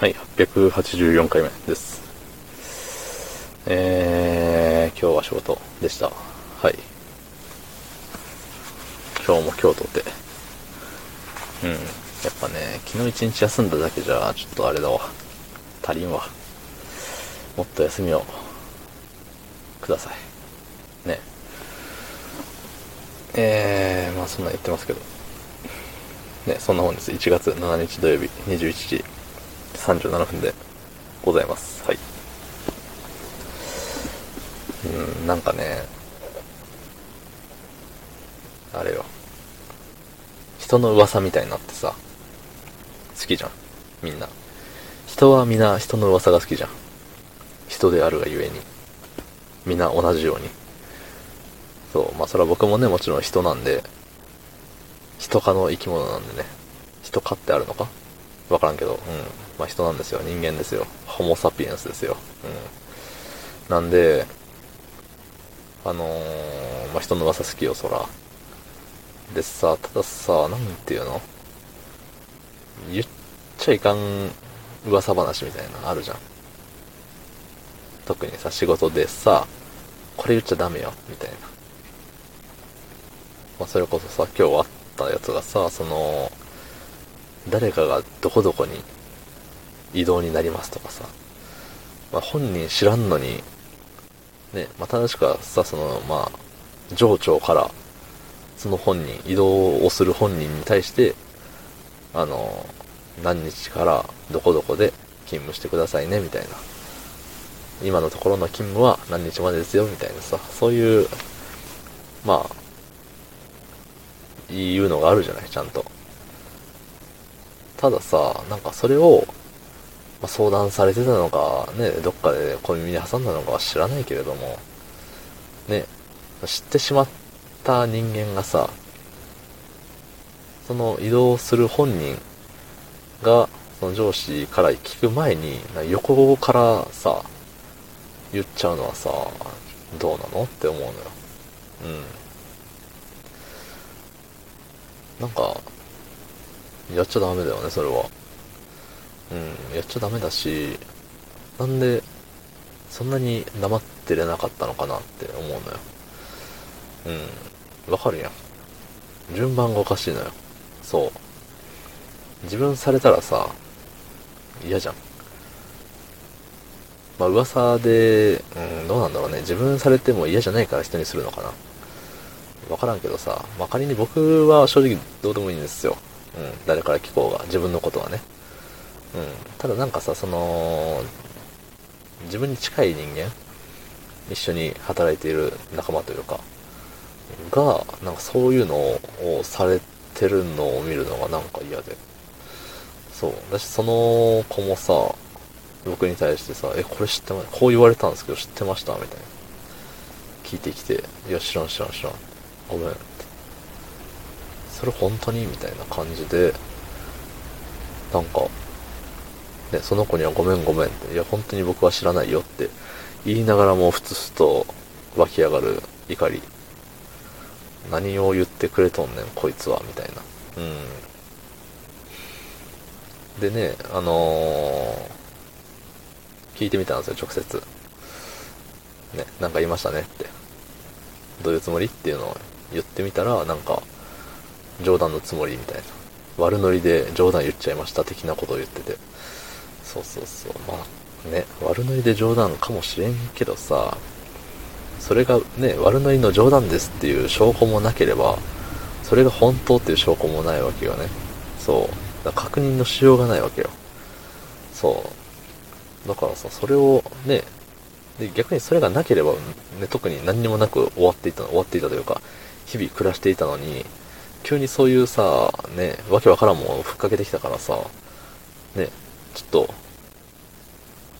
はい、884回目です。えー、今日は仕事でした。はい。今日も今日とて。うん。やっぱね、昨日一日休んだだけじゃ、ちょっとあれだわ。足りんわ。もっと休みを、ください。ね。えー、まあそんな言ってますけど。ね、そんな本です。1月7日土曜日、21時37分でございます。はい。うん、なんかね、あれよ。人の噂みたいになってさ、好きじゃん。みんな。人はみんな人の噂が好きじゃん。人であるがゆえに。みんな同じように。そう、まあそれは僕もね、もちろん人なんで、人科の生き物なんでね。人科ってあるのかわからんけど、うん。まあ人なんですよ。人間ですよ。ホモサピエンスですよ。うん。なんで、あのー、まあ人の噂好きよ、そら。でさ、たださ、なんていうの？言っちゃいかん噂話みたいなのあるじゃん。特にさ、仕事でさ、これ言っちゃダメよ、みたいな。まあそれこそさ、今日あったやつがさ、その、誰かがどこどこに移動になりますとかさ、まあ、本人知らんのに、ね、まあ、正しくはさ、その、まあ、上長から、その本人、移動をする本人に対して、あの、何日からどこどこで勤務してくださいね、みたいな。今のところの勤務は何日までですよ、みたいなさ、そういう、まあ、いうのがあるじゃない、ちゃんと。たださ、なんかそれを、まあ、相談されてたのか、ね、どっかで小耳に挟んだのかは知らないけれども、ね、知ってしまった人間がさ、その移動する本人が、その上司から聞く前に、横からさ、言っちゃうのはさ、どうなの？って思うのよ。うん。なんか、やっちゃダメだよね、それは。うん、やっちゃダメだし、なんで、そんなに黙ってれなかったのかなって思うのよ。うん、わかるやん。順番がおかしいのよ。そう。自分されたらさ、嫌じゃん。まあ噂で、うん、どうなんだろうね。自分されても嫌じゃないから人にするのかな。わからんけどさ、まあ、仮に僕は正直どうでもいいんですよ。うん、誰から聞こうが、自分のことはね。うん、ただなんかさ、その、自分に近い人間、一緒に働いている仲間というか、が、なんかそういうのをされてるのを見るのがなんか嫌で。そう。だし、その子もさ、僕に対してさ、え、これ知ってま、こう言われたんですけど知ってました？みたいな。聞いてきて、いや、知らん知らん知らん。ごめん。それ本当に？みたいな感じで、なんか、ね、その子にはごめんごめんって、いや、本当に僕は知らないよって言いながらもふつふつと湧き上がる怒り。何を言ってくれとんねん、こいつは、みたいな。うん。でね、あのー、聞いてみたんですよ、直接。ね、なんか言いましたねって。どういうつもり？っていうのを言ってみたら、なんか、冗談のつもりみたいな。悪ノリで冗談言っちゃいました的なことを言ってて。そうそうそう。まあね、悪ノリで冗談かもしれんけどさ、それがね、悪ノリの冗談ですっていう証拠もなければ、それが本当っていう証拠もないわけよね。そう。だ確認のしようがないわけよ。そう。だからさ、それをね、で、逆にそれがなければ、ね、特に何にもなく終わっていた、終わっていたというか、日々暮らしていたのに、急にそういうさ、ね、わけわからんもんをふっかけてきたからさ、ね、ちょっと、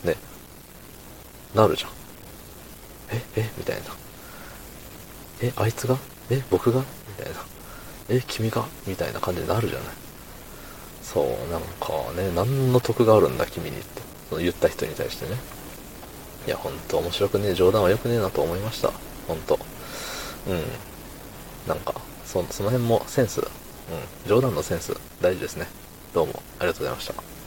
ね、なるじゃん。え、え、みたいな。え、あいつが？え、僕が？みたいな。え、君が？みたいな感じになるじゃない。そう、なんかね、何の得があるんだ、君にって。その言った人に対してね。いや、ほんと面白くねえ、冗談は良くねえなと思いました。ほんと。うん。なんか、その辺もセンス、うん、冗談のセンス大事ですね。どうもありがとうございました。